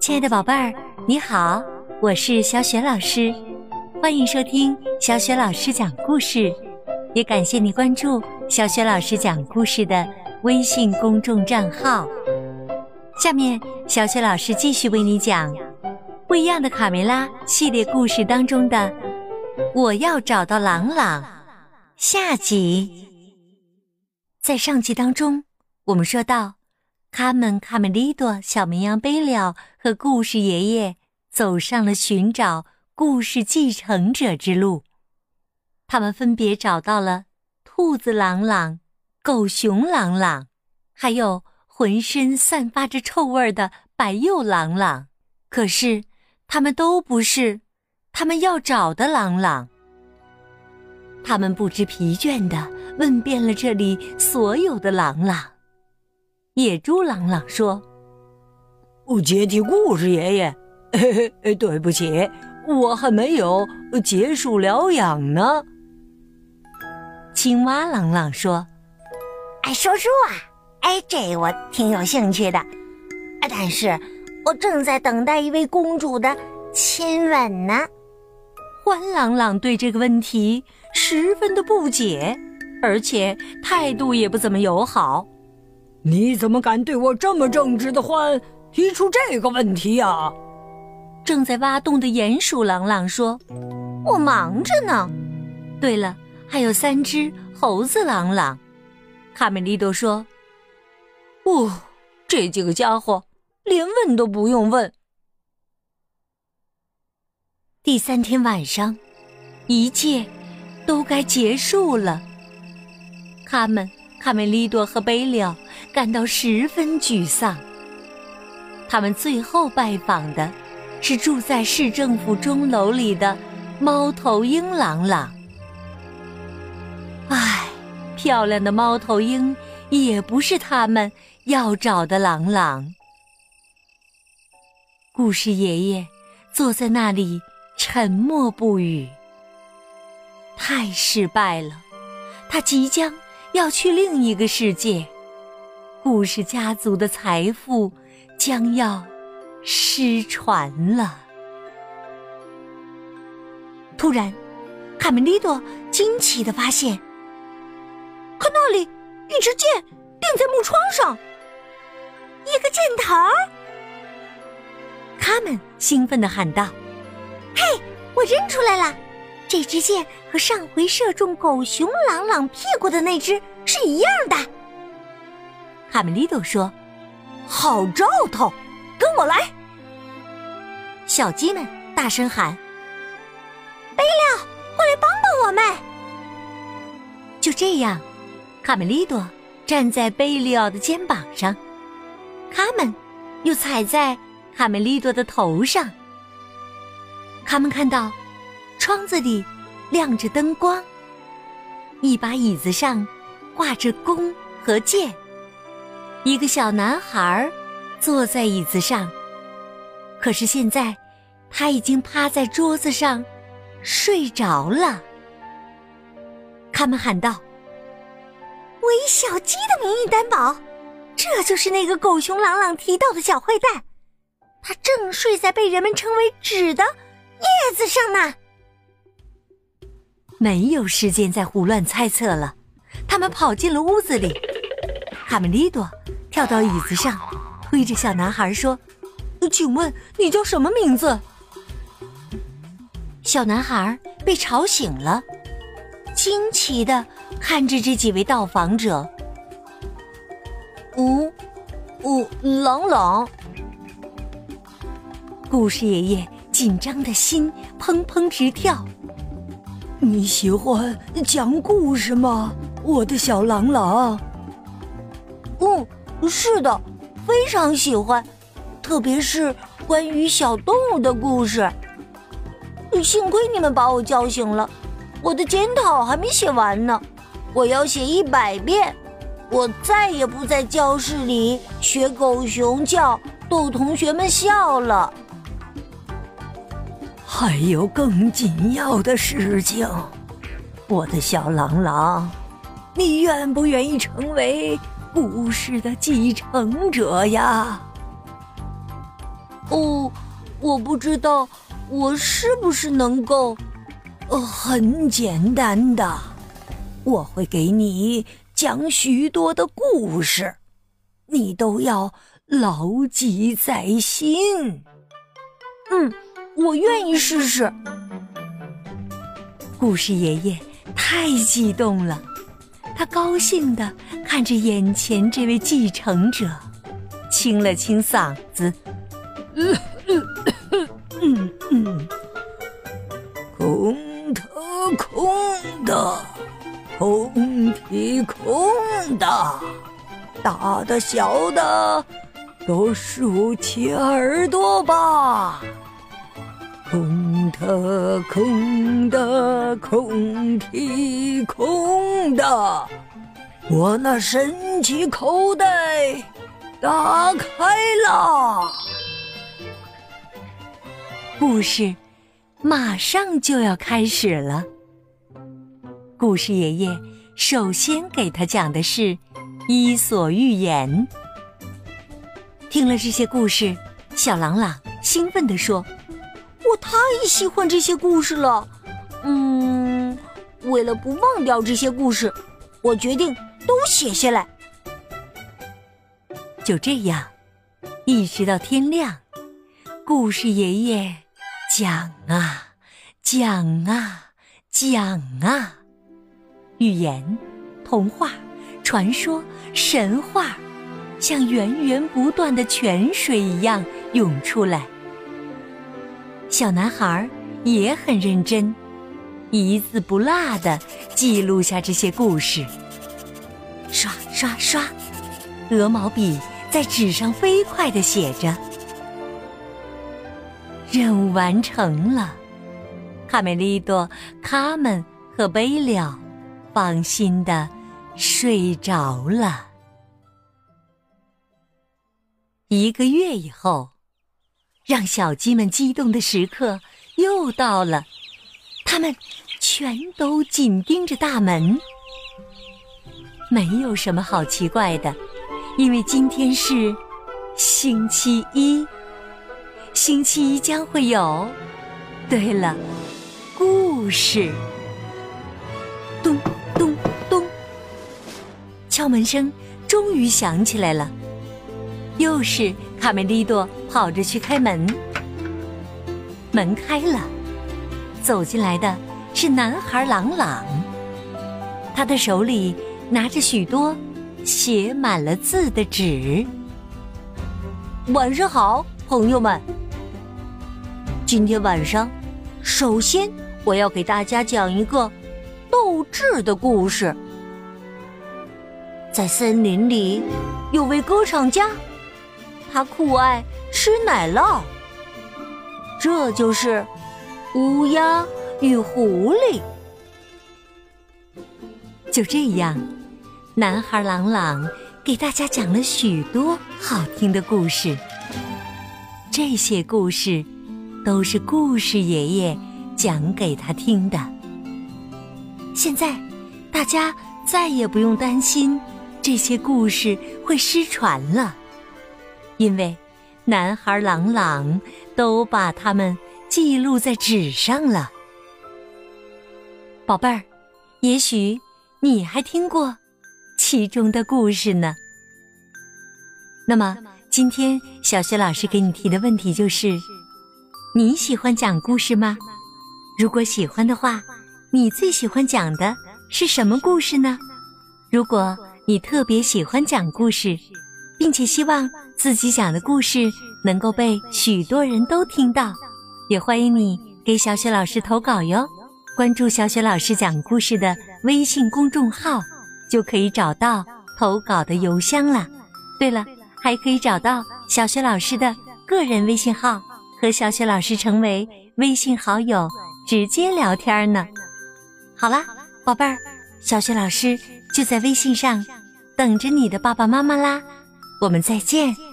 亲爱的宝贝儿，你好，我是小雪老师，欢迎收听小雪老师讲故事，也感谢你关注小雪老师讲故事的微信公众账号。下面，小雪老师继续为你讲《不一样的卡梅拉》系列故事当中的《我要找到朗朗》下集。在上集当中，我们说到。卡门、卡梅利多、小绵羊贝利奥和故事爷爷走上了寻找故事继承者之路。他们分别找到了兔子朗朗、狗熊朗朗，还有浑身散发着臭味的白鼬朗朗。可是，他们都不是他们要找的朗朗。他们不知疲倦地问遍了这里所有的朗朗。野猪朗朗说：“我接替故事爷爷，嘿嘿，对不起，我还没有结束疗养呢。”青蛙朗朗说：“哎，说书啊，哎，这我挺有兴趣的，但是我正在等待一位公主的亲吻呢。”欢朗朗对这个问题十分的不解，而且态度也不怎么友好。你怎么敢对我这么正直的獾提出这个问题呀？正在挖洞的鼹鼠朗朗说：“我忙着呢。”对了，还有三只猴子朗朗。卡梅利多说：“哦，这几个家伙连问都不用问。”第三天晚上，一切都该结束了。他们。卡梅利多和贝利奥感到十分沮丧。他们最后拜访的是住在市政府钟楼里的猫头鹰朗朗。唉，漂亮的猫头鹰也不是他们要找的朗朗。故事爷爷坐在那里沉默不语。太失败了，他即将。要去另一个世界，故事家族的财富将要失传了。突然，卡梅利多惊奇的发现，看那里，一支箭钉在木窗上，一个箭头。他们兴奋的喊道：“嘿，我认出来了！”这支箭和上回射中狗熊朗朗屁股的那只是一样的。卡梅利多说：“好兆头，跟我来！”小鸡们大声喊：“贝利，过来帮帮我们！”就这样，卡梅利多站在贝利奥的肩膀上，他们又踩在卡梅利多的头上。他们看到。窗子里亮着灯光，一把椅子上挂着弓和箭，一个小男孩坐在椅子上，可是现在他已经趴在桌子上睡着了。他们喊道：“为小鸡的名义担保，这就是那个狗熊朗朗提到的小坏蛋，他正睡在被人们称为纸的叶子上呢。”没有时间再胡乱猜测了，他们跑进了屋子里。卡梅利多跳到椅子上，推着小男孩说：“请问你叫什么名字？”小男孩被吵醒了，惊奇的看着这几位到访者。“哦，哦，朗朗。”故事爷爷紧张的心砰砰直跳。你喜欢讲故事吗，我的小朗朗？是的，非常喜欢，特别是关于小动物的故事。幸亏你们把我叫醒了，我的检讨还没写完呢，我要写一百遍。我再也不在教室里学狗熊叫，逗同学们笑了。还有更紧要的事情，我的小狼狼，你愿不愿意成为故事的继承者呀？哦，我不知道我是不是能够。呃，很简单的，我会给你讲许多的故事，你都要牢记在心。嗯，我愿意试试。故事爷爷太激动了，他高兴的看着眼前这位继承者，清了清嗓子，嗯嗯嗯嗯，空。空的，空的，空的，大的小的，都竖起耳朵吧。空的，空的，空的，空的，我那神奇口袋打开了。故事马上就要开始了。故事爷爷首先给他讲的是《伊索寓言》。听了这些故事，小朗朗兴奋地说：“我太喜欢这些故事了。嗯，为了不忘掉这些故事，我决定都写下来。”就这样，一直到天亮，故事爷爷讲啊讲啊讲啊。寓言、童话、传说、神话，像源源不断的泉水一样涌出来。小男孩也很认真，一字不落的记录下这些故事。刷刷刷，鹅毛笔在纸上飞快的写着。任务完成了，卡梅利多、卡门和贝利奥。放心的睡着了。一个月以后，让小鸡们激动的时刻又到了，他们全都紧盯着大门。没有什么好奇怪的，因为今天是星期一，星期一将会有。对了，故事。咚咚咚。敲门声终于响起来了，又是卡梅利多跑着去开门。门开了，走进来的是男孩朗朗，他的手里拿着许多写满了字的纸。晚上好，朋友们。今天晚上，首先我要给大家讲一个斗智的故事。在森林里，有位歌唱家，他酷爱吃奶酪。这就是乌鸦与狐狸。就这样，男孩朗朗给大家讲了许多好听的故事。这些故事都是故事爷爷讲给他听的。现在，大家再也不用担心。这些故事会失传了，因为男孩朗朗都把它们记录在纸上了。宝贝儿，也许你还听过其中的故事呢。那么，今天小雪老师给你提的问题就是：你喜欢讲故事吗？如果喜欢的话，你最喜欢讲的是什么故事呢？如果你特别喜欢讲故事，并且希望自己讲的故事能够被许多人都听到，也欢迎你给小雪老师投稿哟。关注小雪老师讲故事的微信公众号，就可以找到投稿的邮箱了。对了，还可以找到小雪老师的个人微信号，和小雪老师成为微信好友，直接聊天呢。好啦，宝贝儿，小雪老师就在微信上。等着你的爸爸妈妈啦，我们再见。